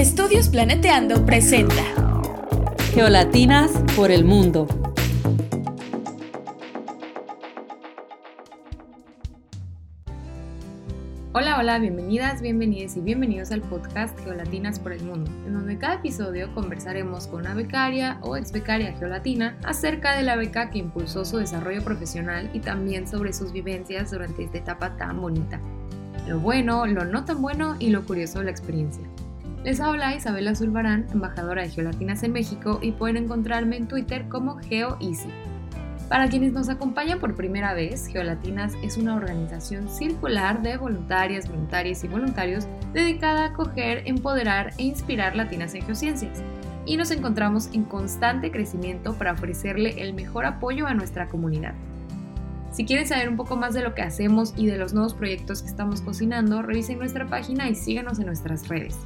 Estudios Planeteando presenta Geolatinas por el mundo. Hola, hola, bienvenidas, bienvenidos y bienvenidos al podcast Geolatinas por el Mundo, en donde cada episodio conversaremos con una becaria o ex becaria geolatina acerca de la beca que impulsó su desarrollo profesional y también sobre sus vivencias durante esta etapa tan bonita. Lo bueno, lo no tan bueno y lo curioso de la experiencia. Les habla Isabela Zulbarán, embajadora de Geolatinas en México y pueden encontrarme en Twitter como GeoEasy. Para quienes nos acompañan por primera vez, Geolatinas es una organización circular de voluntarias, voluntarias y voluntarios dedicada a acoger, empoderar e inspirar latinas en geociencias. Y nos encontramos en constante crecimiento para ofrecerle el mejor apoyo a nuestra comunidad. Si quieren saber un poco más de lo que hacemos y de los nuevos proyectos que estamos cocinando, revisen nuestra página y síganos en nuestras redes.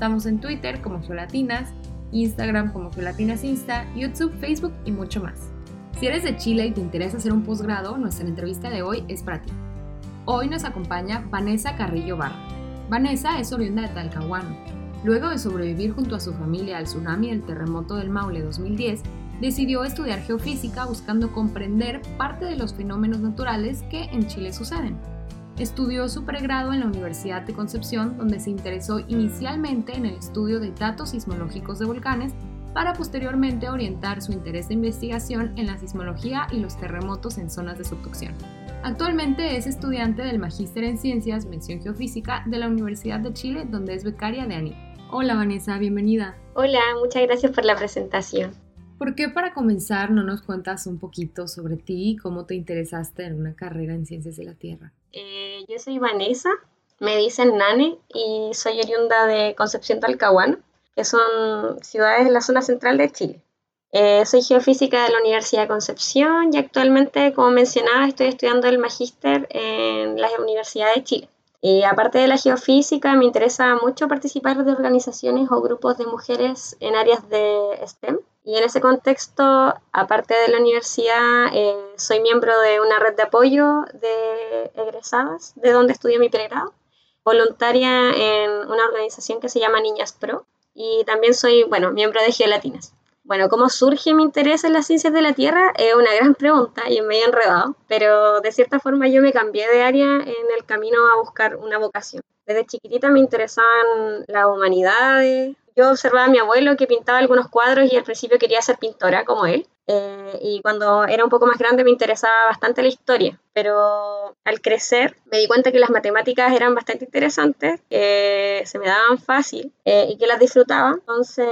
Estamos en Twitter como Geolatinas, Instagram como Geolatinas Insta, YouTube, Facebook y mucho más. Si eres de Chile y te interesa hacer un posgrado, nuestra entrevista de hoy es para ti. Hoy nos acompaña Vanessa Carrillo Barra. Vanessa es oriunda de Talcahuano. Luego de sobrevivir junto a su familia al tsunami del terremoto del Maule 2010, decidió estudiar geofísica buscando comprender parte de los fenómenos naturales que en Chile suceden. Estudió su pregrado en la Universidad de Concepción, donde se interesó inicialmente en el estudio de datos sismológicos de volcanes para posteriormente orientar su interés de investigación en la sismología y los terremotos en zonas de subducción. Actualmente es estudiante del Magíster en Ciencias, Mención Geofísica de la Universidad de Chile, donde es becaria de ANI. Hola Vanessa, bienvenida. Hola, muchas gracias por la presentación. ¿Por qué para comenzar no nos cuentas un poquito sobre ti y cómo te interesaste en una carrera en Ciencias de la Tierra? Eh, yo soy Vanessa, me dicen Nane y soy oriunda de Concepción Talcahuano que son ciudades en la zona central de Chile. Eh, soy geofísica de la Universidad de Concepción y actualmente, como mencionaba, estoy estudiando el magíster en la Universidad de Chile. Y aparte de la geofísica, me interesa mucho participar de organizaciones o grupos de mujeres en áreas de STEM. Y en ese contexto, aparte de la universidad, eh, soy miembro de una red de apoyo de egresadas, de donde estudié mi pregrado, voluntaria en una organización que se llama Niñas Pro, y también soy, bueno, miembro de Geolatinas. Bueno, ¿cómo surge mi interés en las ciencias de la Tierra? Es una gran pregunta y me he enredado, pero de cierta forma yo me cambié de área en el camino a buscar una vocación. Desde chiquitita me interesaban las humanidades. Yo observaba a mi abuelo que pintaba algunos cuadros y al principio quería ser pintora como él. Eh, y cuando era un poco más grande me interesaba bastante la historia, pero al crecer me di cuenta que las matemáticas eran bastante interesantes, que se me daban fácil eh, y que las disfrutaba. Entonces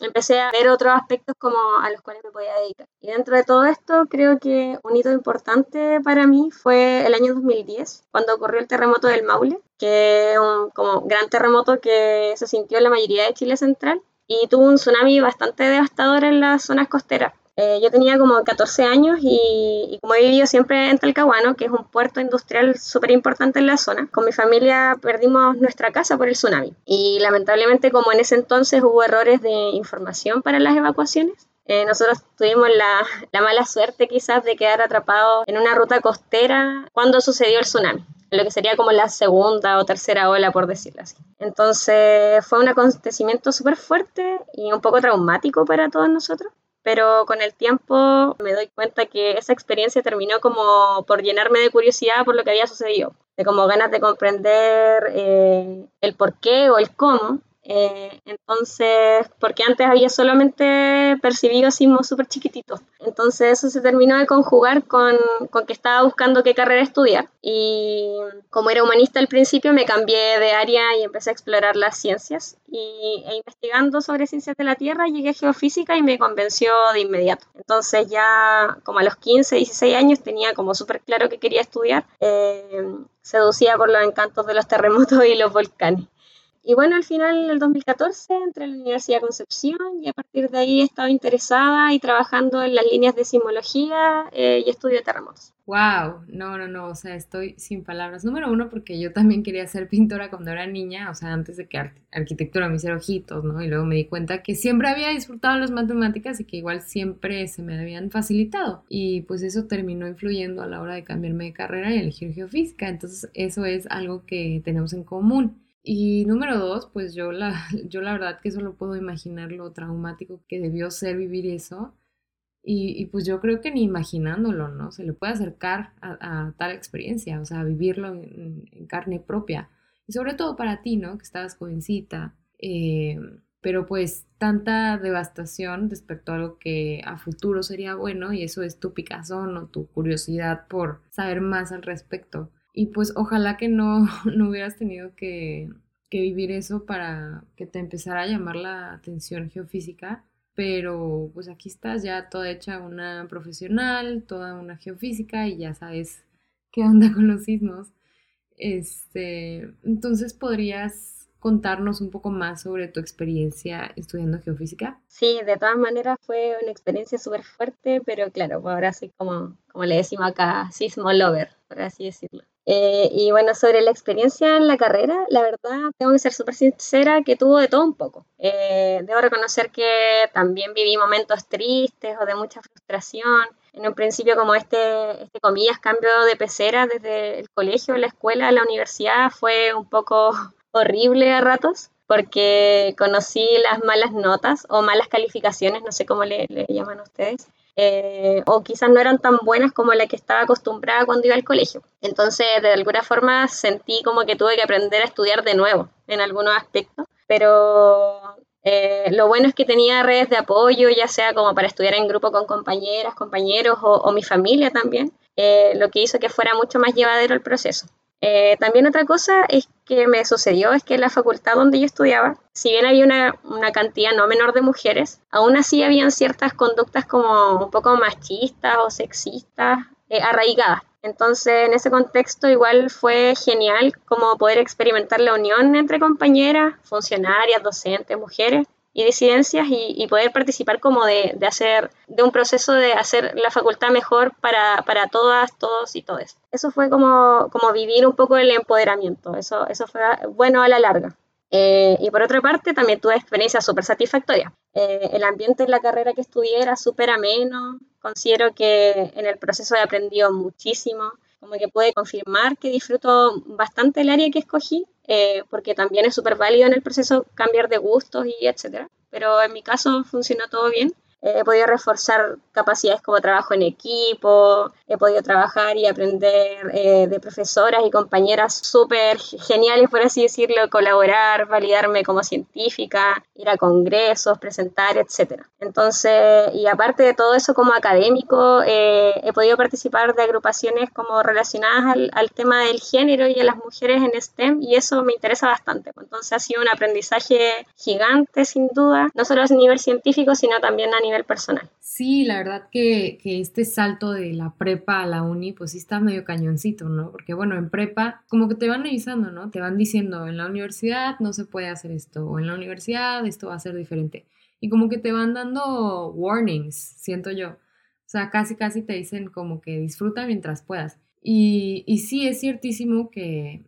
empecé a ver otros aspectos como a los cuales me podía dedicar. Y dentro de todo esto creo que un hito importante para mí fue el año 2010, cuando ocurrió el terremoto del Maule, que es un como gran terremoto que se sintió en la mayoría de Chile central y tuvo un tsunami bastante devastador en las zonas costeras. Eh, yo tenía como 14 años y, como he vivido siempre en Talcahuano, que es un puerto industrial súper importante en la zona, con mi familia perdimos nuestra casa por el tsunami. Y lamentablemente como en ese entonces hubo errores de información para las evacuaciones, eh, nosotros tuvimos la, la, mala suerte quizás de quedar atrapados en una ruta costera cuando sucedió el tsunami, lo que sería como la segunda o tercera ola, por decirlo así. Entonces fue un acontecimiento súper fuerte y un poco traumático para todos nosotros pero con el tiempo me doy cuenta que esa experiencia terminó como por llenarme de curiosidad por lo que había sucedido, de como ganas de comprender eh, el por qué o el cómo, eh, entonces, porque antes había solamente percibido sismos súper chiquititos. Entonces eso se terminó de conjugar con, con, que estaba buscando qué carrera estudiar. Y como era humanista al principio, me cambié de área y empecé a explorar las ciencias. Y e investigando sobre ciencias de la Tierra, llegué a geofísica y me convenció de inmediato. Entonces ya como a los 15, 16 años tenía como súper claro que quería estudiar. Eh, seducía por los encantos de los terremotos y los volcanes. Y bueno, al final, en el 2014, entré a la Universidad de Concepción y a partir de ahí he estado interesada y trabajando en las líneas de sismología eh, y estudio de terremotos. ¡Wow! No, no, no, o sea, estoy sin palabras. Número uno, porque yo también quería ser pintora cuando era niña, o sea, antes de que arquitectura me hiciera ojitos, ¿no? Y luego me di cuenta que siempre había disfrutado las matemáticas y que igual siempre se me habían facilitado. Y pues eso terminó influyendo a la hora de cambiarme de carrera y elegir geofísica. Entonces, eso es algo que tenemos en común. Y número dos, pues yo la, yo la verdad que solo puedo imaginar lo traumático que debió ser vivir eso. Y, pues yo creo que ni imaginándolo, ¿no? Se le puede acercar a, tal experiencia, o sea, vivirlo en, carne propia. Y sobre todo para ti, ¿no? Que estabas jovencita. Eh, pero pues tanta devastación despertó algo que a futuro sería bueno y eso es tu picazón o tu curiosidad por saber más al respecto. Y pues ojalá que no, no hubieras tenido que, que vivir eso para que te empezara a llamar la atención geofísica, pero pues aquí estás ya toda hecha una profesional, toda una geofísica y ya sabes qué onda con los sismos. Este, entonces podrías contarnos un poco más sobre tu experiencia estudiando geofísica? Sí, de todas maneras fue una experiencia súper fuerte, pero claro, pues ahora soy como, como le decimos acá, sismo lover, por así decirlo. Eh, y bueno, sobre la experiencia en la carrera, la verdad, tengo que ser súper sincera que tuvo de todo un poco. Eh, debo reconocer que también viví momentos tristes o de mucha frustración. En un principio, como este, este comillas, cambio de pecera desde el colegio, la escuela, la universidad, fue un poco horrible a ratos porque conocí las malas notas o malas calificaciones, no sé cómo le, llaman ustedes, eh, o quizás no eran tan buenas como la que estaba acostumbrada cuando iba al colegio. Entonces, de alguna forma sentí como que tuve que aprender a estudiar de nuevo en algunos aspectos, pero eh, lo bueno es que tenía redes de apoyo, ya sea como para estudiar en grupo con compañeras, compañeros o, mi familia también, eh, lo que hizo que fuera mucho más llevadero el proceso. Eh, también otra cosa es que me sucedió es que en la facultad donde yo estudiaba, si bien había una, cantidad no menor de mujeres, aún así habían ciertas conductas como un poco machistas o sexistas eh, arraigadas. Entonces, en ese contexto igual fue genial como poder experimentar la unión entre compañeras, funcionarias, docentes, mujeres, y disidencias y, poder participar como de, hacer, de un proceso de hacer la facultad mejor para, para todas, todos y todes. Eso fue como, como vivir un poco el empoderamiento, eso, eso fue bueno a la larga. Eh, y por otra parte, también tuve experiencias súper satisfactorias. Eh, el ambiente en la carrera que estudié era súper ameno, considero que en el proceso he aprendido muchísimo, como que pude confirmar que disfruto bastante el área que escogí eh, porque también es súper válido en el proceso cambiar de gustos y etcétera. Pero en mi caso funcionó todo bien he podido reforzar capacidades como trabajo en equipo, he podido trabajar y aprender eh, de profesoras y compañeras súper geniales, por así decirlo, colaborar, validarme como científica, ir a congresos, presentar, etc. Entonces, y aparte de todo eso como académico, eh, he podido participar de agrupaciones como relacionadas al, al, tema del género y a las mujeres en STEM y eso me interesa bastante. Entonces ha sido un aprendizaje gigante, sin duda, no solo a nivel científico, sino también a nivel personal. Sí, la verdad que, este salto de la prepa a la uni, pues sí está medio cañoncito, ¿no? Porque bueno, en prepa como que te van avisando, ¿no? Te van diciendo, en la universidad no se puede hacer esto, o en la universidad esto va a ser diferente. Y como que te van dando warnings, siento yo. O sea, casi, casi te dicen como que disfruta mientras puedas. Y, y sí, es ciertísimo que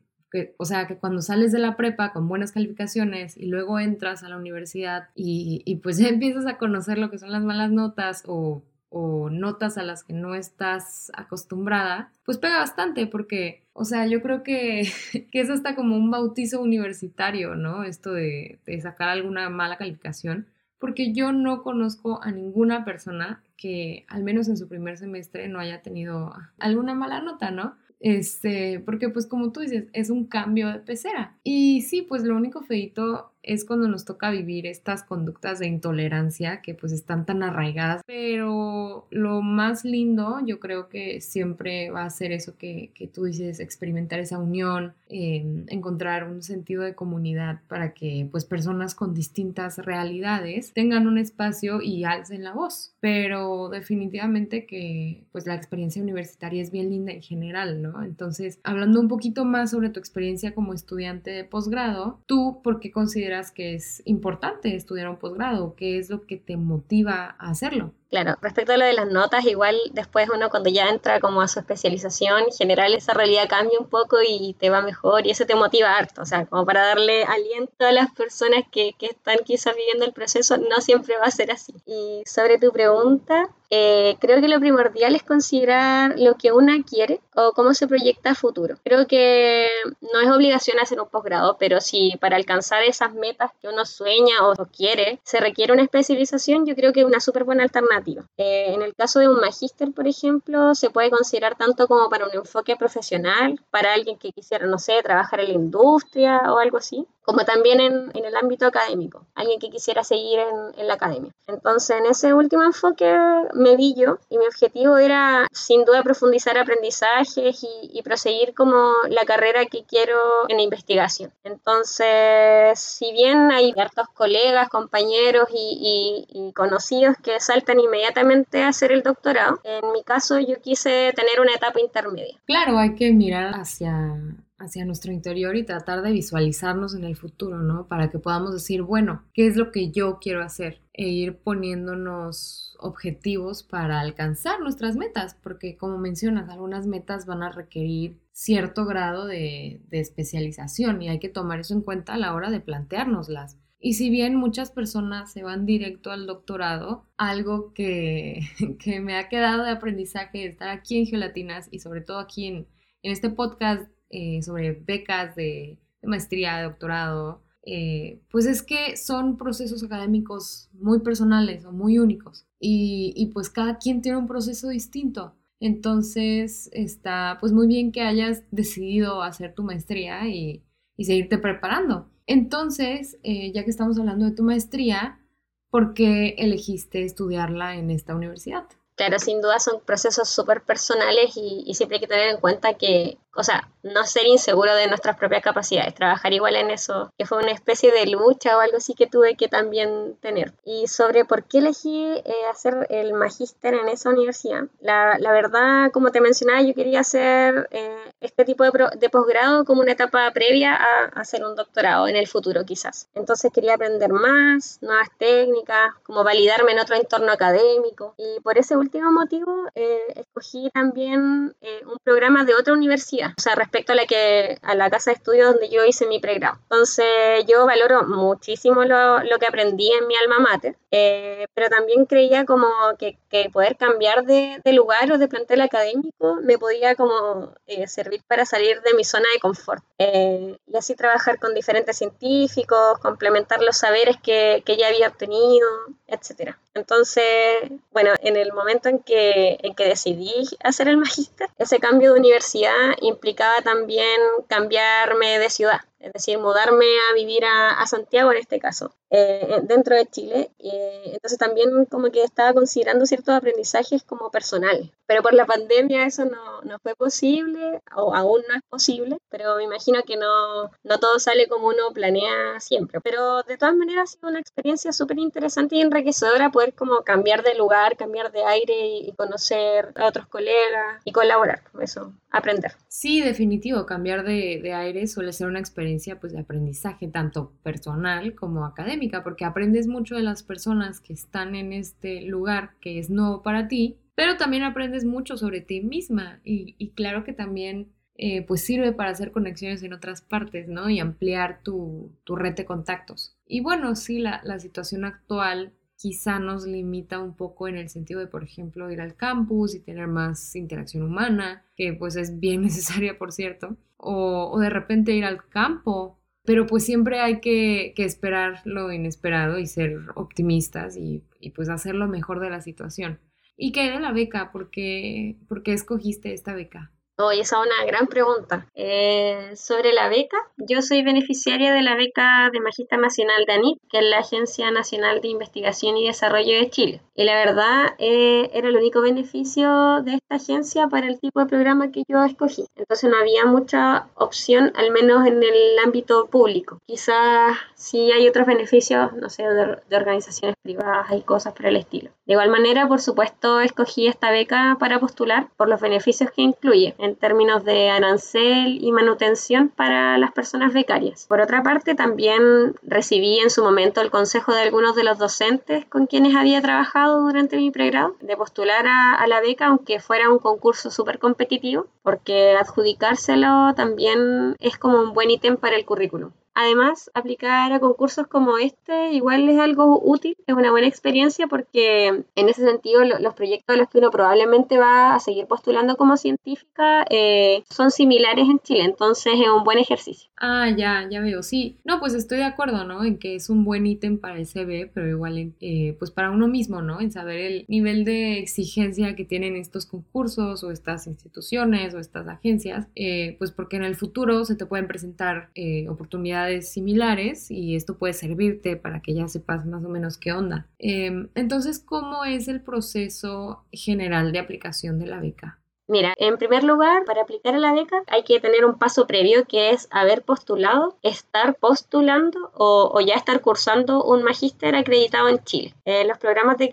o sea, que cuando sales de la prepa con buenas calificaciones y luego entras a la universidad y, y pues empiezas a conocer lo que son las malas notas o, o notas a las que no estás acostumbrada, pues pega bastante porque, o sea, yo creo que, que es hasta como un bautizo universitario, ¿no? Esto de, de sacar alguna mala calificación porque yo no conozco a ninguna persona que al menos en su primer semestre no haya tenido alguna mala nota, ¿no? Este, porque pues como tú dices, es un cambio de pecera. Y sí, pues lo único feito es cuando nos toca vivir estas conductas de intolerancia que pues están tan arraigadas. Pero lo más lindo yo creo que siempre va a ser eso que, que tú dices, experimentar esa unión, em, encontrar un sentido de comunidad para que pues personas con distintas realidades tengan un espacio y alcen la voz. Pero definitivamente que pues la experiencia universitaria es bien linda en general, ¿no? Entonces, hablando un poquito más sobre tu experiencia como estudiante de posgrado, ¿tú por qué consideras que es importante estudiar un posgrado? ¿Qué es lo que te motiva a hacerlo? Claro, respecto a lo de las notas, igual después uno cuando ya entra como a su especialización, en general esa realidad cambia un poco y te va mejor y eso te motiva harto, o sea, como para darle aliento a las personas que, que están quizás viviendo el proceso, no siempre va a ser así. Y sobre tu pregunta, eh, creo que lo primordial es considerar lo que una quiere o cómo se proyecta a futuro. Creo que no es obligación hacer un posgrado, pero si para alcanzar esas metas que uno sueña o, quiere se requiere una especialización, yo creo que es una súper buena alternativa. Eh, en el caso de un magíster, por ejemplo, se puede considerar tanto como para un enfoque profesional, para alguien que quisiera, no sé, trabajar en la industria o algo así, como también en, en el ámbito académico, alguien que quisiera seguir en, en la academia. Entonces, en ese último enfoque me vi yo y mi objetivo era sin duda profundizar aprendizajes y, y proseguir como la carrera que quiero en investigación. Entonces, si bien hay ciertos colegas, compañeros y, y, y conocidos que saltan inmediatamente a hacer el doctorado, en mi caso yo quise tener una etapa intermedia. Claro, hay que mirar hacia hacia nuestro interior y tratar de visualizarnos en el futuro, ¿no? Para que podamos decir, bueno, ¿qué es lo que yo quiero hacer? E ir poniéndonos objetivos para alcanzar nuestras metas, porque como mencionas, algunas metas van a requerir cierto grado de, de especialización y hay que tomar eso en cuenta a la hora de planteárnoslas. Y si bien muchas personas se van directo al doctorado, algo que, que me ha quedado de aprendizaje de estar aquí en Geolatinas y sobre todo aquí en, en este podcast eh, sobre becas de, maestría, de doctorado, eh, pues es que son procesos académicos muy personales o muy únicos y, pues cada quien tiene un proceso distinto. Entonces está pues muy bien que hayas decidido hacer tu maestría y, y seguirte preparando. Entonces, eh, ya que estamos hablando de tu maestría, ¿por qué elegiste estudiarla en esta universidad? Claro, sin duda son procesos súper personales y, y, siempre hay que tener en cuenta que o sea, no ser inseguro de nuestras propias capacidades, trabajar igual en eso, que fue una especie de lucha o algo así que tuve que también tener. Y sobre por qué elegí eh, hacer el magíster en esa universidad, la, la, verdad, como te mencionaba, yo quería hacer eh, este tipo de, de posgrado como una etapa previa a, hacer un doctorado en el futuro quizás. Entonces quería aprender más, nuevas técnicas, como validarme en otro entorno académico. Y por ese último motivo eh, escogí también eh, un programa de otra universidad o sea, respecto a la, que, a la casa de estudio donde yo hice mi pregrado. Entonces, yo valoro muchísimo lo, lo que aprendí en mi alma mater, eh, pero también creía como que, que poder cambiar de, de, lugar o de plantel académico me podía como eh, servir para salir de mi zona de confort eh, y así trabajar con diferentes científicos, complementar los saberes que, que ya había obtenido, etc. Entonces, bueno, en el momento en que, en que decidí hacer el magíster, ese cambio de universidad implicaba también cambiarme de ciudad es decir, mudarme a vivir a, a Santiago en este caso, eh, dentro de Chile. Eh, entonces también como que estaba considerando ciertos aprendizajes como personales, pero por la pandemia eso no, no, fue posible o aún no es posible, pero me imagino que no, no todo sale como uno planea siempre. Pero de todas maneras ha sido una experiencia súper interesante y enriquecedora poder como cambiar de lugar, cambiar de aire y, y conocer a otros colegas y colaborar, eso, aprender. Sí, definitivo, cambiar de, de aire suele ser una experiencia pues, de aprendizaje, tanto personal como académica, porque aprendes mucho de las personas que están en este lugar que es nuevo para ti, pero también aprendes mucho sobre ti misma y, claro que también eh, pues sirve para hacer conexiones en otras partes, ¿no? Y ampliar tu, tu red de contactos. Y bueno, sí, la, la situación actual quizá nos limita un poco en el sentido de, por ejemplo, ir al campus y tener más interacción humana, que pues es bien necesaria, por cierto, o, o de repente ir al campo, pero pues siempre hay que, que, esperar lo inesperado y ser optimistas y, pues hacer lo mejor de la situación. ¿Y qué de la beca? ¿Por qué, ¿Por qué escogiste esta beca? Oh, esa es una gran pregunta. Eh, sobre la beca, yo soy beneficiaria de la beca de Magista Nacional de ANIT, que es la Agencia Nacional de Investigación y Desarrollo de Chile. Y la verdad, eh, era el único beneficio de esta agencia para el tipo de programa que yo escogí. Entonces no había mucha opción, al menos en el ámbito público. Quizás sí hay otros beneficios, no sé, de, de organizaciones privadas y cosas por el estilo. De igual manera, por supuesto, escogí esta beca para postular por los beneficios que incluye en términos de arancel y manutención para las personas becarias. Por otra parte, también recibí en su momento el consejo de algunos de los docentes con quienes había trabajado durante mi pregrado de postular a, la beca, aunque fuera un concurso súper competitivo, porque adjudicárselo también es como un buen ítem para el currículum. Además, aplicar a concursos como este igual es algo útil, es una buena experiencia porque en ese sentido los proyectos a los que uno probablemente va a seguir postulando como científica eh, son similares en Chile, entonces es un buen ejercicio. Ah, ya, ya veo, sí. No, pues estoy de acuerdo, ¿no? En que es un buen ítem para el CV, pero igual, eh, pues para uno mismo, ¿no? En saber el nivel de exigencia que tienen estos concursos o estas instituciones o estas agencias, eh, pues porque en el futuro se te pueden presentar oportunidades similares y esto puede servirte para que ya sepas más o menos qué onda. Em, entonces, ¿cómo es el proceso general de aplicación de la beca? Mira, en primer lugar, para aplicar a la beca hay que tener un paso previo que es haber postulado, estar postulando o, ya estar cursando un magíster acreditado en Chile. Eh, los programas de,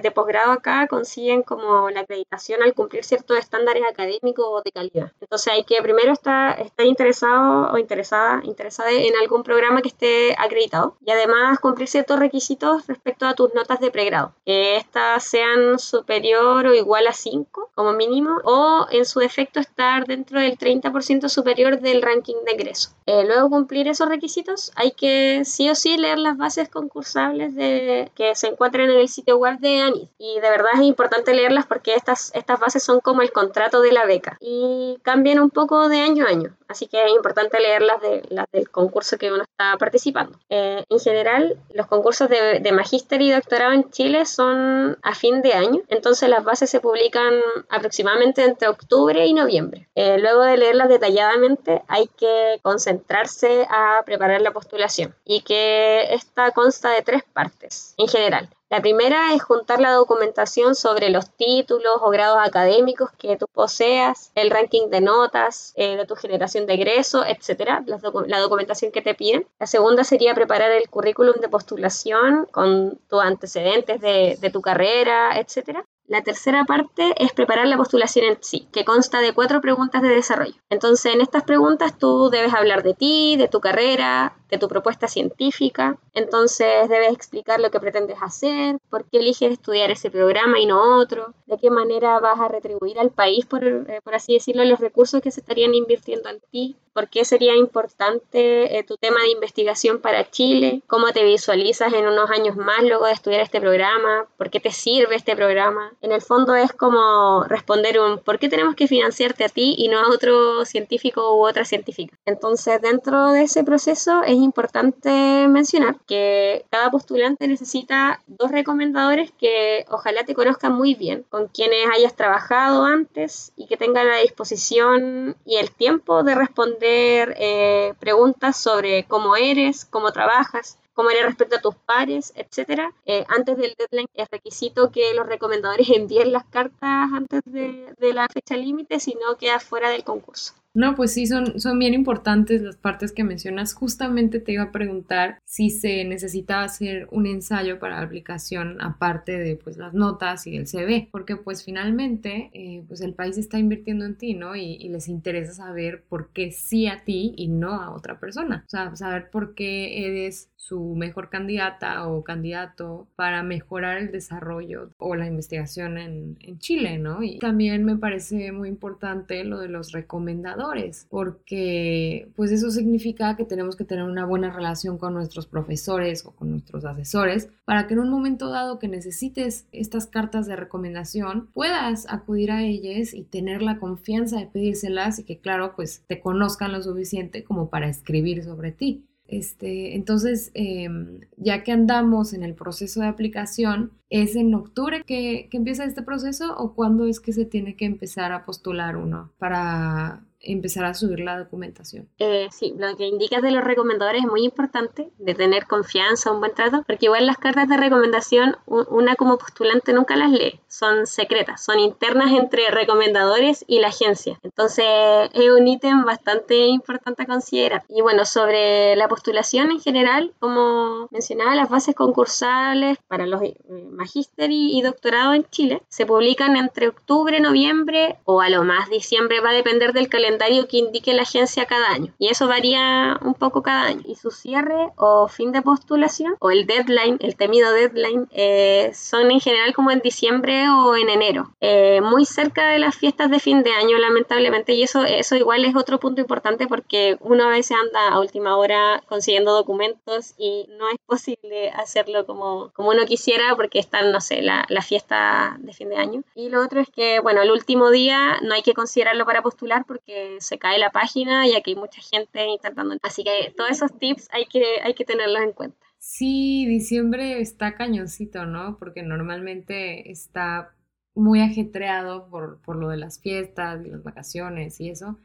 de, posgrado acá consiguen como la acreditación al cumplir ciertos estándares académicos o de calidad. Entonces hay que primero estar, estar interesado o interesada, interesada en algún programa que esté acreditado y además cumplir ciertos requisitos respecto a tus notas de pregrado. Que estas sean superior o igual a 5 como mínimo o en su defecto estar dentro del 30% superior del ranking de ingreso. Eh, luego cumplir esos requisitos hay que sí o sí leer las bases concursables de, que se encuentran en el sitio web de ANID y de verdad es importante leerlas porque estas, estas bases son como el contrato de la beca y cambian un poco de año a año, así que es importante leerlas de, las del concurso que uno está participando. Eh, en general, los concursos de, de magíster y doctorado en Chile son a fin de año, entonces las bases se publican aproximadamente entre octubre y noviembre. Eh, luego de leerlas detalladamente, hay que concentrarse a preparar la postulación y que esta consta de tres partes en general. La primera es juntar la documentación sobre los títulos o grados académicos que tú poseas, el ranking de notas eh, de tu generación de egreso, etcétera, la, documentación que te piden. La segunda sería preparar el currículum de postulación con tus antecedentes de, de tu carrera, etcétera. La tercera parte es preparar la postulación en sí, que consta de cuatro preguntas de desarrollo. Entonces, en estas preguntas tú debes hablar de ti, de tu carrera, de tu propuesta científica. Entonces, debes explicar lo que pretendes hacer, por qué eliges estudiar ese programa y no otro, de qué manera vas a retribuir al país, por, eh, por así decirlo, los recursos que se estarían invirtiendo en ti, por qué sería importante eh, tu tema de investigación para Chile, cómo te visualizas en unos años más luego de estudiar este programa, por qué te sirve este programa. En el fondo es como responder un ¿por qué tenemos que financiarte a ti y no a otro científico u otra científica? Entonces, dentro de ese proceso es importante mencionar que cada postulante necesita dos recomendadores que ojalá te conozcan muy bien, con quienes hayas trabajado antes y que tengan la disposición y el tiempo de responder eh, preguntas sobre cómo eres, cómo trabajas, cómo eres respecto a tus pares, etcétera. Eh, antes del deadline es requisito que los recomendadores envíen las cartas antes de, de la fecha límite, si no queda fuera del concurso. No, pues sí, son, son bien importantes las partes que mencionas. Justamente te iba a preguntar si se necesitaba hacer un ensayo para aplicación aparte de pues las notas y el CV, porque pues finalmente eh, pues el país está invirtiendo en ti, ¿no? Y, y, les interesa saber por qué sí a ti y no a otra persona. O sea, saber por qué eres su mejor candidata o candidato para mejorar el desarrollo o la investigación en, en Chile, ¿no? Y también me parece muy importante lo de los recomendados porque pues eso significa que tenemos que tener una buena relación con nuestros profesores o con nuestros asesores para que en un momento dado que necesites estas cartas de recomendación puedas acudir a ellas y tener la confianza de pedírselas y que claro pues te conozcan lo suficiente como para escribir sobre ti. Este, entonces, em, ya que andamos en el proceso de aplicación, ¿es en octubre que, que empieza este proceso o cuándo es que se tiene que empezar a postular uno para empezar a subir la documentación. Eh, sí, lo que indicas de los recomendadores es muy importante, de tener confianza, un buen trato, porque igual las cartas de recomendación, una como postulante nunca las lee, son secretas, son internas entre recomendadores y la agencia. Entonces es un ítem bastante importante a considerar. Y bueno, sobre la postulación en general, como mencionaba, las bases concursales para los eh, magíster y, y doctorado en Chile se publican entre octubre, noviembre o a lo más diciembre, va a depender del calendario que indique la agencia cada año. Y eso varía un poco cada año. Y su cierre o fin de postulación o el deadline, el temido deadline, eh, son en general como en diciembre o en enero. Eh, muy cerca de las fiestas de fin de año, lamentablemente. Y eso, eso igual es otro punto importante porque uno a veces anda a última hora consiguiendo documentos y no es posible hacerlo como, como uno quisiera porque están, no sé, la, la fiesta de fin de año. Y lo otro es que, bueno, el último día no hay que considerarlo para postular porque se cae la página y aquí hay mucha gente intentando. Así que todos esos tips hay que, hay que tenerlos en cuenta. Sí, diciembre está cañoncito, ¿no? Porque normalmente está muy ajetreado por, por lo de las fiestas y las vacaciones y eso.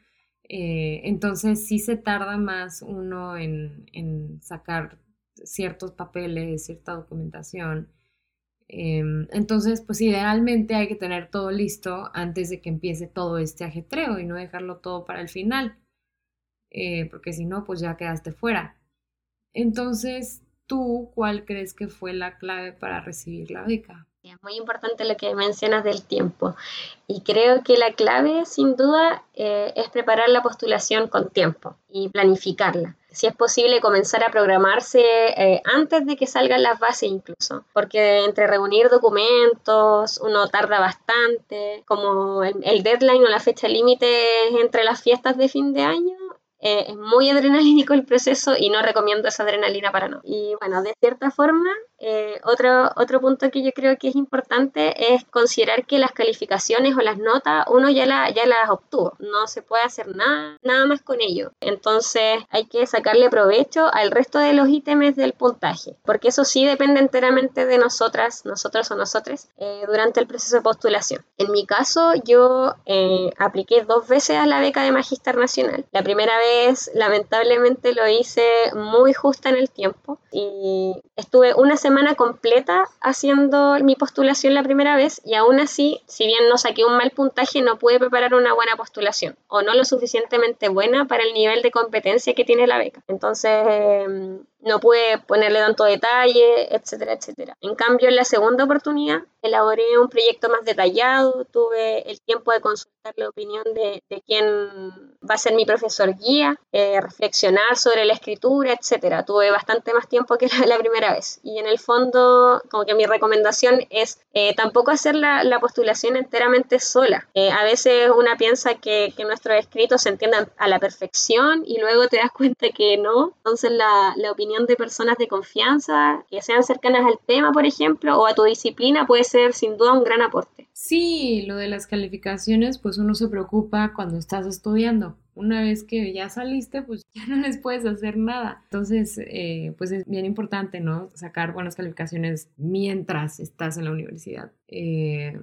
Eh, entonces sí se tarda más uno en, en sacar ciertos papeles, cierta documentación. Em, entonces, pues idealmente hay que tener todo listo antes de que empiece todo este ajetreo y no dejarlo todo para el final, eh, porque si no, pues ya quedaste fuera. Entonces, ¿tú cuál crees que fue la clave para recibir la beca? Es muy importante lo que mencionas del tiempo. Y creo que la clave, sin duda, eh, es preparar la postulación con tiempo y planificarla. Si es posible, comenzar a programarse eh, antes de que salgan las bases incluso, porque entre reunir documentos uno tarda bastante, como el, deadline o la fecha límite entre las fiestas de fin de año, eh, es muy adrenalínico el proceso y no recomiendo esa adrenalina para no. Y bueno, de cierta forma, eh, otro, otro punto que yo creo que es importante es considerar que las calificaciones o las notas uno ya, la, ya las obtuvo, no se puede hacer nada, nada más con ello. Entonces hay que sacarle provecho al resto de los ítems del puntaje, porque eso sí depende enteramente de nosotras, nosotros o nosotros, eh, durante el proceso de postulación. En mi caso, yo eh, apliqué dos veces a la beca de Magister Nacional. La primera vez, lamentablemente, lo hice muy justa en el tiempo y estuve una semana completa haciendo mi postulación la primera vez y aún así, si bien no saqué un mal puntaje, no pude preparar una buena postulación o no lo suficientemente buena para el nivel de competencia que tiene la beca. Entonces, em, no pude ponerle tanto detalle, etcétera, etcétera. En cambio, en la segunda oportunidad, elaboré un proyecto más detallado, tuve el tiempo de consultar la opinión de, de quién va a ser mi profesor guía, eh, reflexionar sobre la escritura, etcétera. Tuve bastante más tiempo que la, primera vez. Y en el fondo, como que mi recomendación es eh, tampoco hacer la, la, postulación enteramente sola. Eh, a veces una piensa que, que nuestros escritos se entiendan a la perfección y luego te das cuenta que no. Entonces la, la opinión de personas de confianza que sean cercanas al tema, por ejemplo, o a tu disciplina puede ser sin duda un gran aporte. Sí, lo de las calificaciones, pues uno se preocupa cuando estás estudiando. Una vez que ya saliste, pues ya no les puedes hacer nada. Entonces, eh, pues es bien importante, ¿no? Sacar buenas calificaciones mientras estás en la universidad. Eh,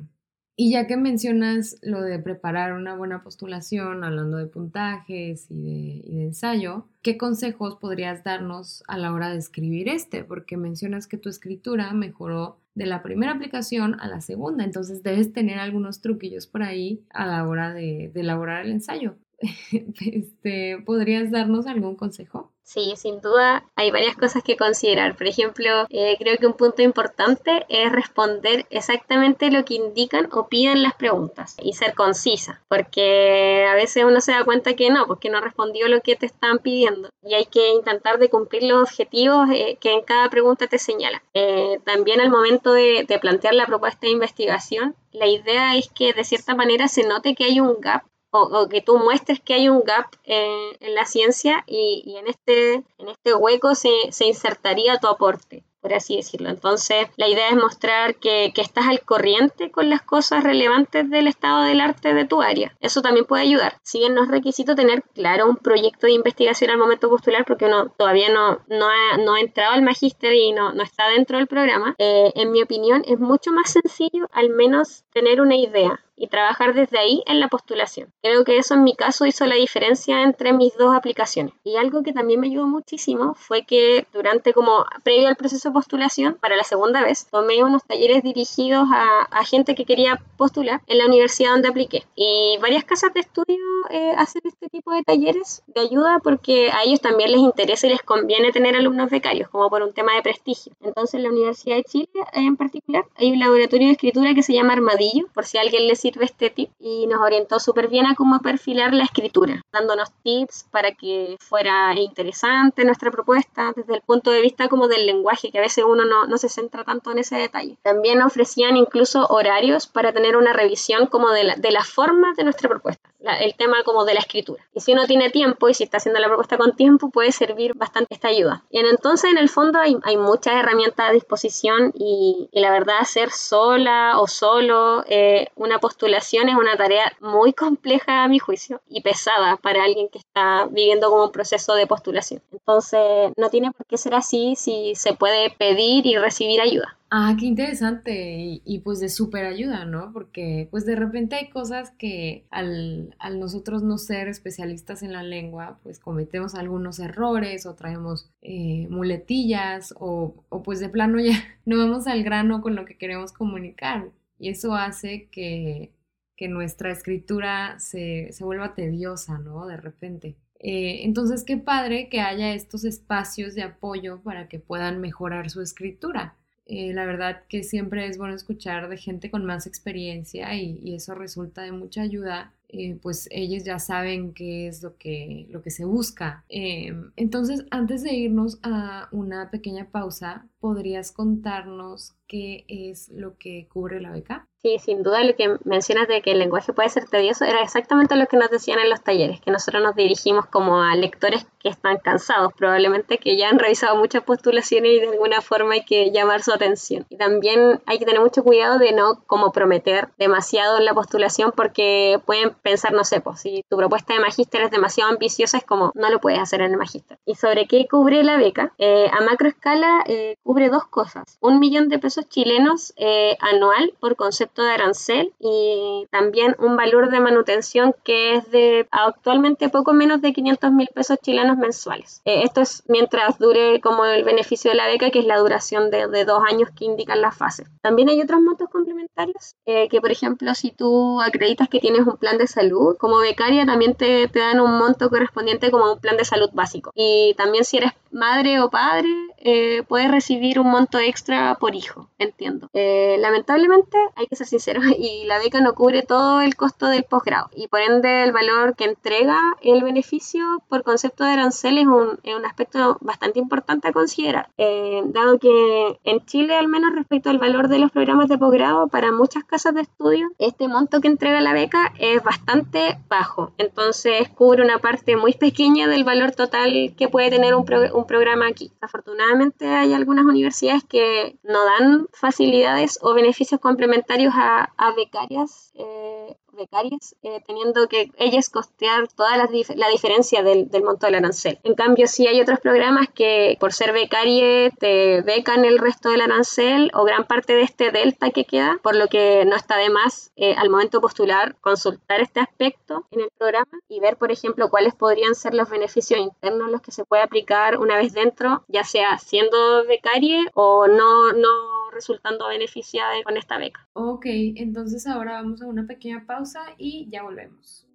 y ya que mencionas lo de preparar una buena postulación, hablando de puntajes y de, ensayo, ¿qué consejos podrías darnos a la hora de escribir este? Porque mencionas que tu escritura mejoró de la primera aplicación a la segunda, entonces debes tener algunos truquillos por ahí a la hora de, de elaborar el ensayo. Este, ¿Podrías darnos algún consejo? Sí, sin duda hay varias cosas que considerar. Por ejemplo, eh, creo que un punto importante es responder exactamente lo que indican o piden las preguntas y ser concisa, porque a veces uno se da cuenta que no, porque no respondió lo que te están pidiendo y hay que intentar de cumplir los objetivos eh, que en cada pregunta te señala. Eh, también al momento de, plantear la propuesta de investigación, la idea es que de cierta manera se note que hay un gap o, que tú muestres que hay un gap en la ciencia y, en, este, en este hueco se, se, insertaría tu aporte, por así decirlo. Entonces, la idea es mostrar que, estás al corriente con las cosas relevantes del estado del arte de tu área. Eso también puede ayudar. Si bien no es requisito tener claro un proyecto de investigación al momento postular, porque uno todavía no, no, ha, no entrado al magíster y no, no está dentro del programa, eh, en mi opinión es mucho más sencillo al menos tener una idea y trabajar desde ahí en la postulación. Creo que eso en mi caso hizo la diferencia entre mis dos aplicaciones. Y algo que también me ayudó muchísimo fue que durante como previo al proceso de postulación, para la segunda vez, tomé unos talleres dirigidos a, gente que quería postular en la universidad donde apliqué. Y varias casas de estudio eh, hacen este tipo de talleres de ayuda porque a ellos también les interesa y les conviene tener alumnos becarios, como por un tema de prestigio. Entonces, en la Universidad de Chile en particular hay un laboratorio de escritura que se llama Armadillo, por si a alguien le sirve este tip, y nos orientó súper bien a cómo perfilar la escritura, dándonos tips para que fuera interesante nuestra propuesta desde el punto de vista como del lenguaje, que a veces uno no, no se centra tanto en ese detalle. También ofrecían incluso horarios para tener una revisión como de la, de la forma de nuestra propuesta, el tema como de la escritura. Y si uno tiene tiempo y si está haciendo la propuesta con tiempo, puede servir bastante esta ayuda. Y entonces, en el fondo, hay, hay muchas herramientas a disposición y, la verdad, hacer sola o solo eh, una postulación es una tarea muy compleja a mi juicio y pesada para alguien que está viviendo como un proceso de postulación. Entonces, no tiene por qué ser así si se puede pedir y recibir ayuda. Ah, qué interesante y, pues de súper ayuda, ¿no? Porque pues de repente hay cosas que al, al, nosotros no ser especialistas en la lengua, pues cometemos algunos errores o traemos eh, muletillas o, o pues de plano ya no vamos al grano con lo que queremos comunicar y eso hace que, que nuestra escritura se, se vuelva tediosa, ¿no? De repente. Eh, entonces, qué padre que haya estos espacios de apoyo para que puedan mejorar su escritura. Eh, la verdad que siempre es bueno escuchar de gente con más experiencia y, eso resulta de mucha ayuda, eh, pues ellos ya saben qué es lo que, lo que se busca. Em, entonces, antes de irnos a una pequeña pausa, ¿podrías contarnos qué es lo que cubre la beca? Sí, sin duda lo que mencionas de que el lenguaje puede ser tedioso era exactamente lo que nos decían en los talleres, que nosotros nos dirigimos como a lectores que están cansados, probablemente que ya han revisado muchas postulaciones y de alguna forma hay que llamar su atención. Y también hay que tener mucho cuidado de no como prometer demasiado en la postulación porque pueden pensar, no sé, pues si tu propuesta de magíster es demasiado ambiciosa es como no lo puedes hacer en el magíster. ¿Y sobre qué cubre la beca? Eh, a macro escala eh, cubre dos cosas. Un millón de pesos chilenos eh, anual por concepto de arancel y también un valor de manutención que es de actualmente poco menos de 500 mil pesos chilenos mensuales. Eh, esto es mientras dure como el beneficio de la beca, que es la duración de, de dos años que indican las fases. También hay otros montos complementarios eh, que, por ejemplo, si tú acreditas que tienes un plan de salud, como becaria también te, te dan un monto correspondiente como un plan de salud básico. Y también si eres madre o padre, eh, recibir un monto extra por hijo, entiendo. lamentablemente, hay que ser sincero, y la beca no cubre todo el costo del posgrado y por ende el valor que entrega el beneficio por concepto de arancel es un, es un aspecto bastante importante a considerar, eh, dado que en Chile al menos respecto al valor de los programas de posgrado para muchas casas de estudio, este monto que entrega la beca es bastante bajo, entonces cubre una parte muy pequeña del valor total que puede tener un, un programa aquí. Afortunadamente hay algunas universidades que no dan facilidades o beneficios complementarios a, becarias, eh, becarias eh, teniendo que ellas costear toda la, la diferencia del, del, monto del arancel. En cambio, sí hay otros programas que por ser becarie te becan el resto del arancel o gran parte de este delta que queda, por lo que no está de más eh, al momento postular consultar este aspecto en el programa y ver, por ejemplo, cuáles podrían ser los beneficios internos los que se puede aplicar una vez dentro, ya sea siendo becarie o no, no resultando beneficiada con esta beca. Ok, entonces ahora vamos a una pequeña pausa y ya volvemos.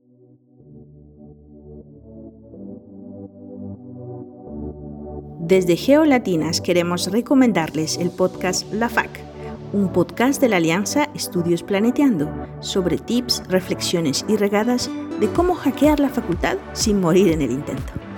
Desde Geolatinas queremos recomendarles el podcast La FAC, un podcast de la Alianza Estudios Planeteando sobre tips, reflexiones y regadas de cómo hackear la facultad sin morir en el intento.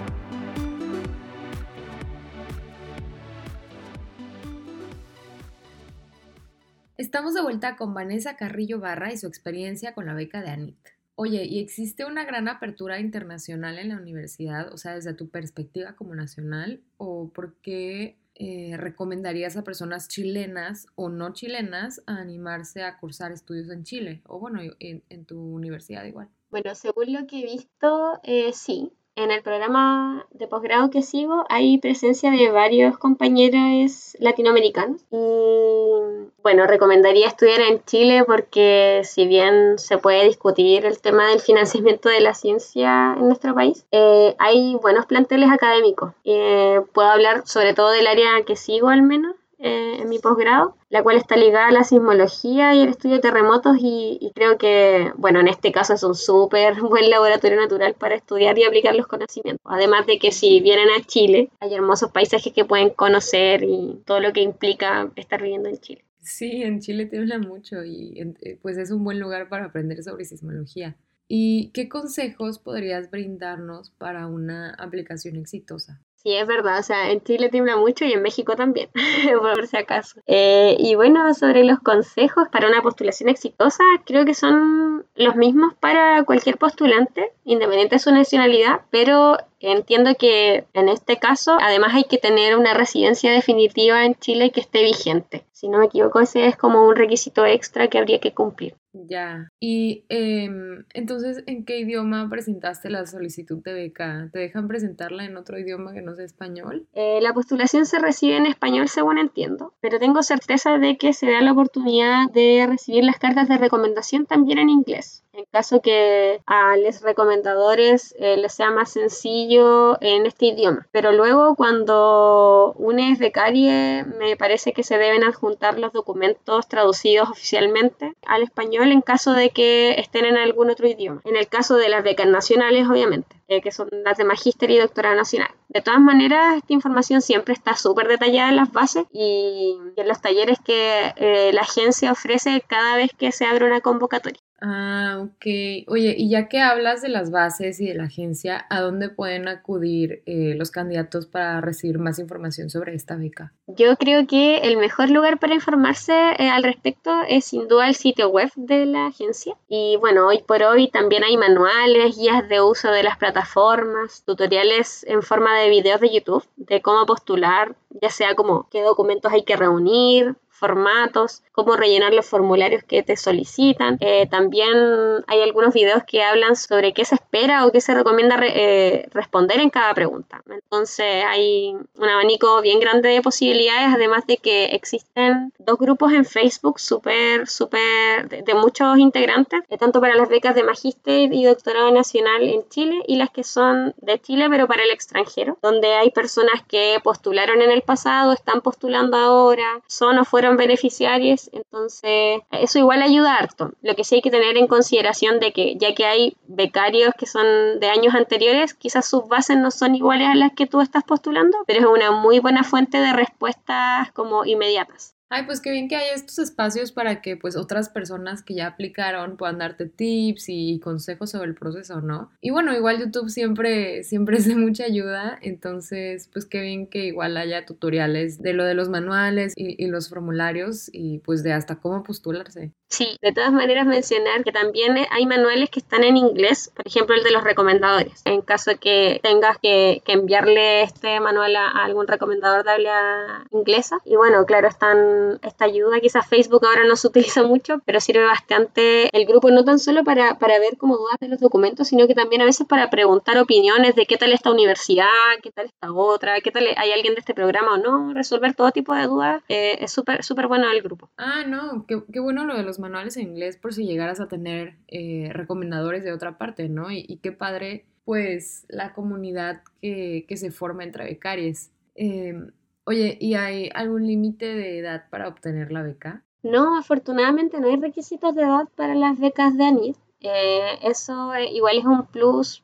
Estamos de vuelta con Vanessa Carrillo Barra y su experiencia con la beca de ANIT. Oye, ¿y existe una gran apertura internacional en la universidad? O sea, desde tu perspectiva como nacional, ¿o por qué eh, recomendarías a personas chilenas o no chilenas a animarse a cursar estudios en Chile? O bueno, en, tu universidad igual. Bueno, según lo que he visto, eh, sí, En el programa de posgrado que sigo hay presencia de varios compañeros latinoamericanos y bueno, recomendaría estudiar en Chile porque si bien se puede discutir el tema del financiamiento de la ciencia en nuestro país, eh, hay buenos planteles académicos. Eh, puedo hablar sobre todo del área que sigo al menos, eh, en mi posgrado, la cual está ligada a la sismología y el estudio de terremotos y, creo que, bueno, en este caso es un súper buen laboratorio natural para estudiar y aplicar los conocimientos. Además de que si vienen a Chile, hay hermosos paisajes que pueden conocer y todo lo que implica estar viviendo en Chile. Sí, en Chile tiembla mucho y eh, pues es un buen lugar para aprender sobre sismología. ¿Y qué consejos podrías brindarnos para una aplicación exitosa? Sí, es verdad, o sea, en Chile tiembla mucho y en México también, por si acaso. Eh, y bueno, sobre los consejos para una postulación exitosa, creo que son los mismos para cualquier postulante, independiente de su nacionalidad, pero entiendo que en este caso, además hay que tener una residencia definitiva en Chile que esté vigente. Si no me equivoco, ese es como un requisito extra que habría que cumplir. Ya. Y em, entonces, ¿en qué idioma presentaste la solicitud de beca? ¿Te dejan presentarla en otro idioma que no sea español? Eh, la postulación se recibe en español, según entiendo, pero tengo certeza de que se da la oportunidad de recibir las cartas de recomendación también en inglés en caso que a los recomendadores eh, les sea más sencillo en este idioma. Pero luego cuando uno es becarie, me parece que se deben adjuntar los documentos traducidos oficialmente al español en caso de que estén en algún otro idioma. En el caso de las becas nacionales, obviamente, eh, que son las de magíster y doctorado nacional. De todas maneras, esta información siempre está súper detallada en las bases y en los talleres que eh, la agencia ofrece cada vez que se abre una convocatoria. Ah, ok. Oye, y ya que hablas de las bases y de la agencia, ¿a dónde pueden acudir eh, los candidatos para recibir más información sobre esta beca? Yo creo que el mejor lugar para informarse eh, al respecto es sin duda el sitio web de la agencia. Y bueno, hoy por hoy también hay manuales, guías de uso de las plataformas, tutoriales en forma de videos de YouTube de cómo postular, ya sea como qué documentos hay que reunir, formatos, cómo rellenar los formularios que te solicitan. Eh, también hay algunos videos que hablan sobre qué se espera o qué se recomienda eh, responder en cada pregunta. Entonces hay un abanico bien grande de posibilidades, además de que existen dos grupos en Facebook súper, súper de, muchos integrantes, eh, tanto para las becas de magíster y doctorado nacional en Chile y las que son de Chile pero para el extranjero, donde hay personas que postularon en el pasado, están postulando ahora, son o fueron beneficiarios, entonces eso igual ayuda harto. Lo que sí hay que tener en consideración de que ya que hay becarios que son de años anteriores, quizás sus bases no son iguales a las que tú estás postulando, pero es una muy buena fuente de respuestas como inmediatas. Ay, pues qué bien que hay estos espacios para que pues otras personas que ya aplicaron puedan darte tips y consejos sobre el proceso, ¿no? Y bueno, igual YouTube siempre, siempre es de mucha ayuda, entonces pues qué bien que igual haya tutoriales de lo de los manuales y los formularios y pues de hasta cómo postularse. Sí, de todas maneras mencionar que también hay manuales que están en inglés, por ejemplo el de los recomendadores. En caso que tengas que, enviarle este manual a, algún recomendador de habla inglesa. Y bueno, claro, están esta ayuda. Quizás Facebook ahora no se utiliza mucho, pero sirve bastante el grupo no tan solo para, para ver como dudas de los documentos, sino que también a veces para preguntar opiniones de qué tal esta universidad, qué tal esta otra, qué tal hay alguien de este programa o no. Resolver todo tipo de dudas eh, es súper, súper bueno el grupo. Ah, no, qué, qué bueno lo de los manuales en inglés por si llegaras a tener eh, recomendadores de otra parte, ¿no? Y, qué padre, pues, la comunidad que, se forma entre becarios. Em, oye, ¿y hay algún límite de edad para obtener la beca? No, afortunadamente no hay requisitos de edad para las becas de ANID. Eh, eso eh, igual es un plus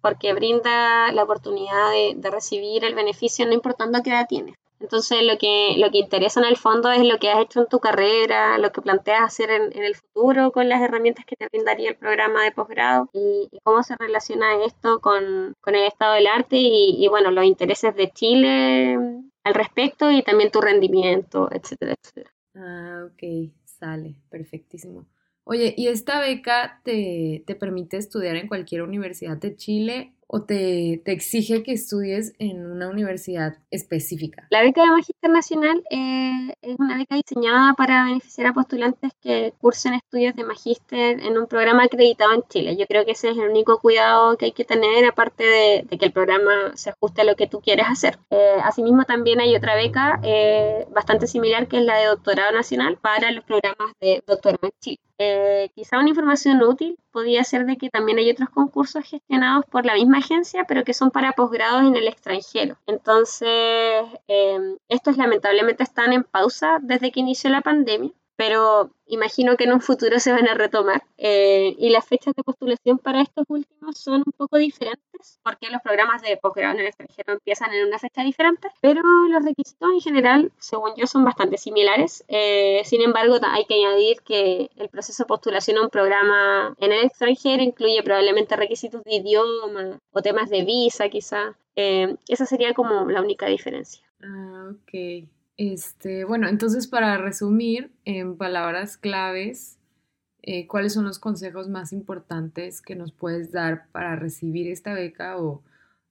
porque brinda la oportunidad de, recibir el beneficio no importando qué edad tienes. Entonces lo que, lo que interesa en el fondo es lo que has hecho en tu carrera, lo que planteas hacer en, el futuro con las herramientas que te brindaría el programa de posgrado y, cómo se relaciona esto con, el estado del arte y, bueno, los intereses de Chile al respecto y también tu rendimiento, etcétera, etcétera. Ah, ok, sale, perfectísimo. Oye, ¿y esta beca te, te permite estudiar en cualquier universidad de Chile o te, te, exige que estudies en una universidad específica? La beca de Magíster Nacional eh, es una beca diseñada para beneficiar a postulantes que cursen estudios de magíster en un programa acreditado en Chile. Yo creo que ese es el único cuidado que hay que tener, aparte de, de que el programa se ajuste a lo que tú quieres hacer. Eh, asimismo, también hay otra beca eh, bastante similar que es la de doctorado nacional para los programas de doctorado en Chile. Eh, quizá una información útil podría ser de que también hay otros concursos gestionados por la misma agencia, pero que son para posgrados en el extranjero. Entonces, eh, estos lamentablemente están en pausa desde que inició la pandemia pero imagino que en un futuro se van a retomar. Eh, y las fechas de postulación para estos últimos son un poco diferentes, porque los programas de posgrado en el extranjero empiezan en una fecha diferente, pero los requisitos en general, según yo, son bastante similares. Eh, sin embargo, hay que añadir que el proceso de postulación a un programa en el extranjero incluye probablemente requisitos de idioma o temas de visa, quizá. Eh, esa sería como la única diferencia. Ah, ok. Este, bueno, entonces para resumir en palabras claves, eh, ¿cuáles son los consejos más importantes que nos puedes dar para recibir esta beca o,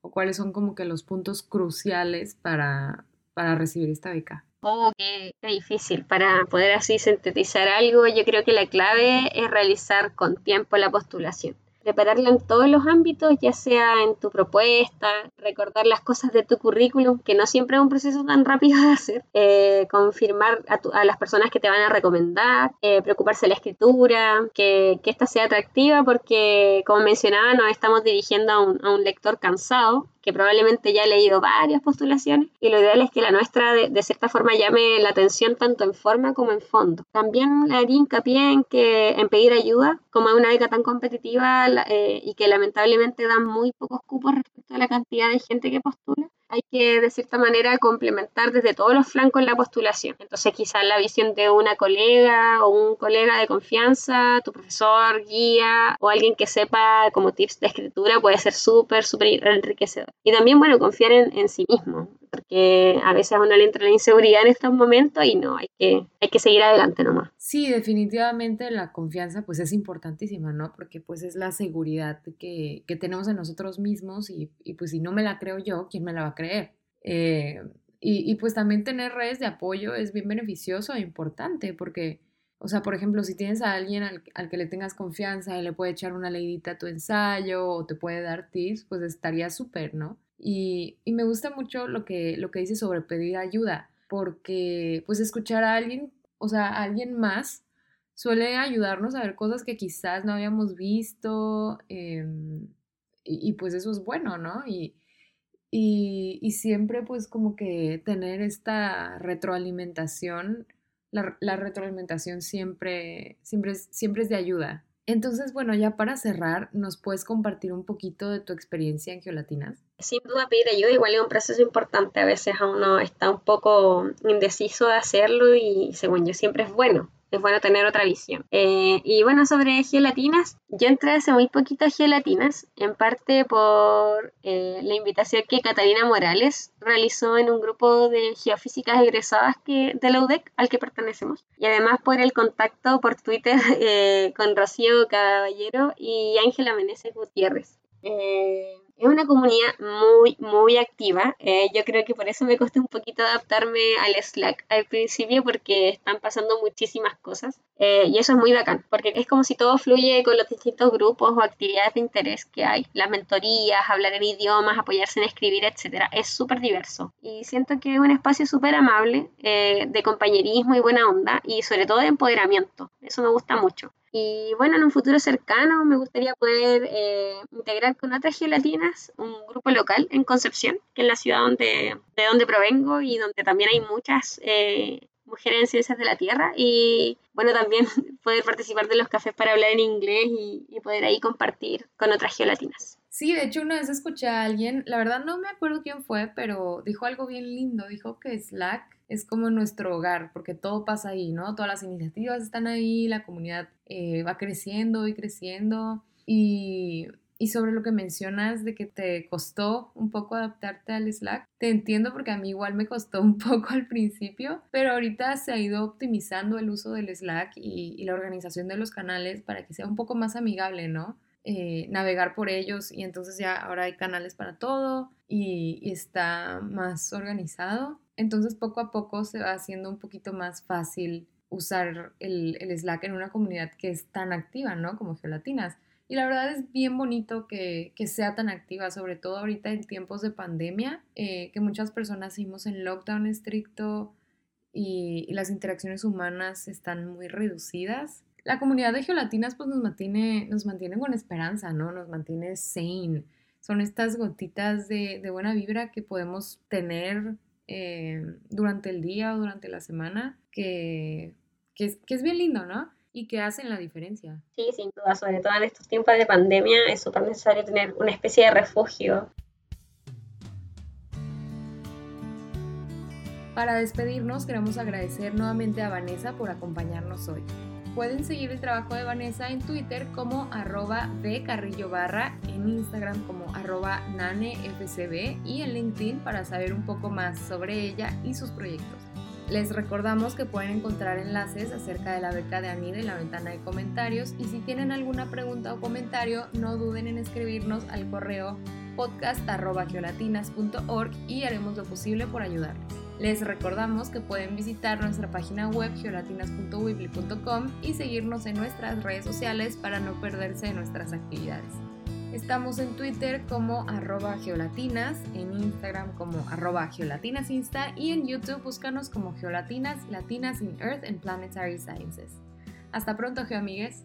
cuáles son como que los puntos cruciales para, para recibir esta beca? Oh, qué, qué, difícil. Para poder así sintetizar algo, yo creo que la clave es realizar con tiempo la postulación prepararla en todos los ámbitos, ya sea en tu propuesta, recordar las cosas de tu currículum, que no siempre es un proceso tan rápido de hacer, eh, confirmar a, las personas que te van a recomendar, eh, preocuparse de la escritura, que, que esta sea atractiva, porque como mencionaba, nos estamos dirigiendo a un, a un lector cansado que probablemente ya ha leído varias postulaciones y lo ideal es que la nuestra de, cierta forma llame la atención tanto en forma como en fondo. También haría hincapié en, que, en pedir ayuda, como es una beca tan competitiva eh, y que lamentablemente dan muy pocos cupos respecto a la cantidad de gente que postula hay que de cierta manera complementar desde todos los flancos la postulación. Entonces quizás la visión de una colega o un colega de confianza, tu profesor, guía o alguien que sepa como tips de escritura puede ser súper, súper enriquecedor. Y también, bueno, confiar en, sí mismo porque a veces a uno le entra la inseguridad en estos momentos y no, hay que, hay que seguir adelante nomás. Sí, definitivamente la confianza pues es importantísima, ¿no? Porque pues es la seguridad que, que tenemos en nosotros mismos y, y, pues si no me la creo yo, ¿quién me la va a creer? Eh, y, y, pues también tener redes de apoyo es bien beneficioso e importante porque, o sea, por ejemplo, si tienes a alguien al, que le tengas confianza y le puede echar una leidita a tu ensayo o te puede dar tips, pues estaría súper, ¿no? Y, me gusta mucho lo que, lo que dice sobre pedir ayuda, porque pues escuchar a alguien, o sea, a alguien más, suele ayudarnos a ver cosas que quizás no habíamos visto em, y, pues eso es bueno, ¿no? Y, siempre pues como que tener esta retroalimentación, la, la retroalimentación siempre, siempre, siempre es de ayuda. Entonces, bueno, ya para cerrar, ¿nos puedes compartir un poquito de tu experiencia en geolatinas? Sin duda pedir ayuda igual es un proceso importante. A veces a uno está un poco indeciso de hacerlo y según yo siempre es bueno es bueno tener otra visión. Eh, y bueno, sobre geolatinas, yo entré hace muy poquito a geolatinas, en parte por eh, la invitación que Catalina Morales realizó en un grupo de geofísicas egresadas que, de la UDEC al que pertenecemos. Y además por el contacto por Twitter eh, con Rocío Caballero y Ángela Meneses Gutiérrez. Es una comunidad muy, muy activa. Eh, yo creo que por eso me costó un poquito adaptarme al Slack al principio porque están pasando muchísimas cosas. Eh, y eso es muy bacán, porque es como si todo fluye con los distintos grupos o actividades de interés que hay. Las mentorías, hablar en idiomas, apoyarse en escribir, etc. Es súper diverso. Y siento que es un espacio súper amable, eh, de compañerismo y buena onda, y sobre todo de empoderamiento. Eso me gusta mucho. Y bueno, en un futuro cercano me gustaría poder eh, integrar con otras geolatinas un grupo local en Concepción, que es la ciudad donde, de donde provengo y donde también hay muchas eh, mujeres en ciencias de la Tierra. Y bueno, también poder participar de los cafés para hablar en inglés y, poder ahí compartir con otras geolatinas. Sí, de hecho una vez escuché a alguien, la verdad no me acuerdo quién fue, pero dijo algo bien lindo, dijo que Slack es como nuestro hogar, porque todo pasa ahí, ¿no? Todas las iniciativas están ahí, la comunidad eh, va creciendo y creciendo. Y, y sobre lo que mencionas de que te costó un poco adaptarte al Slack, te entiendo porque a mí igual me costó un poco al principio, pero ahorita se ha ido optimizando el uso del Slack y, la organización de los canales para que sea un poco más amigable, ¿no? eh, navegar por ellos y entonces ya ahora hay canales para todo y, está más organizado. Entonces poco a poco se va haciendo un poquito más fácil usar el, Slack en una comunidad que es tan activa, ¿no? Como Geolatinas. Y la verdad es bien bonito que, sea tan activa, sobre todo ahorita en tiempos de pandemia, eh, que muchas personas seguimos en lockdown estricto y, las interacciones humanas están muy reducidas la comunidad de geolatinas pues nos mantiene, nos mantiene con esperanza, ¿no? Nos mantiene sane. Son estas gotitas de, buena vibra que podemos tener eh, durante el día o durante la semana que, que, es, que es bien lindo, ¿no? y que hacen la diferencia. Sí, sin duda, sobre todo en estos tiempos de pandemia es súper necesario tener una especie de refugio. Para despedirnos, queremos agradecer nuevamente a Vanessa por acompañarnos hoy. Pueden seguir el trabajo de Vanessa en Twitter como arroba Carrillo barra, en Instagram como arroba nanefcb y en LinkedIn para saber un poco más sobre ella y sus proyectos. Les recordamos que pueden encontrar enlaces acerca de la beca de ANID en la ventana de comentarios y si tienen alguna pregunta o comentario no duden en escribirnos al correo podcast.geolatinas.org y haremos lo posible por ayudarles. Les recordamos que pueden visitar nuestra página web geolatinas.wibly.com y seguirnos en nuestras redes sociales para no perderse de nuestras actividades. Estamos en Twitter como arroba geolatinas, en Instagram como arroba geolatinasinsta y en YouTube búscanos como geolatinas, latinas in Earth and Planetary Sciences. Hasta pronto, geoamigues.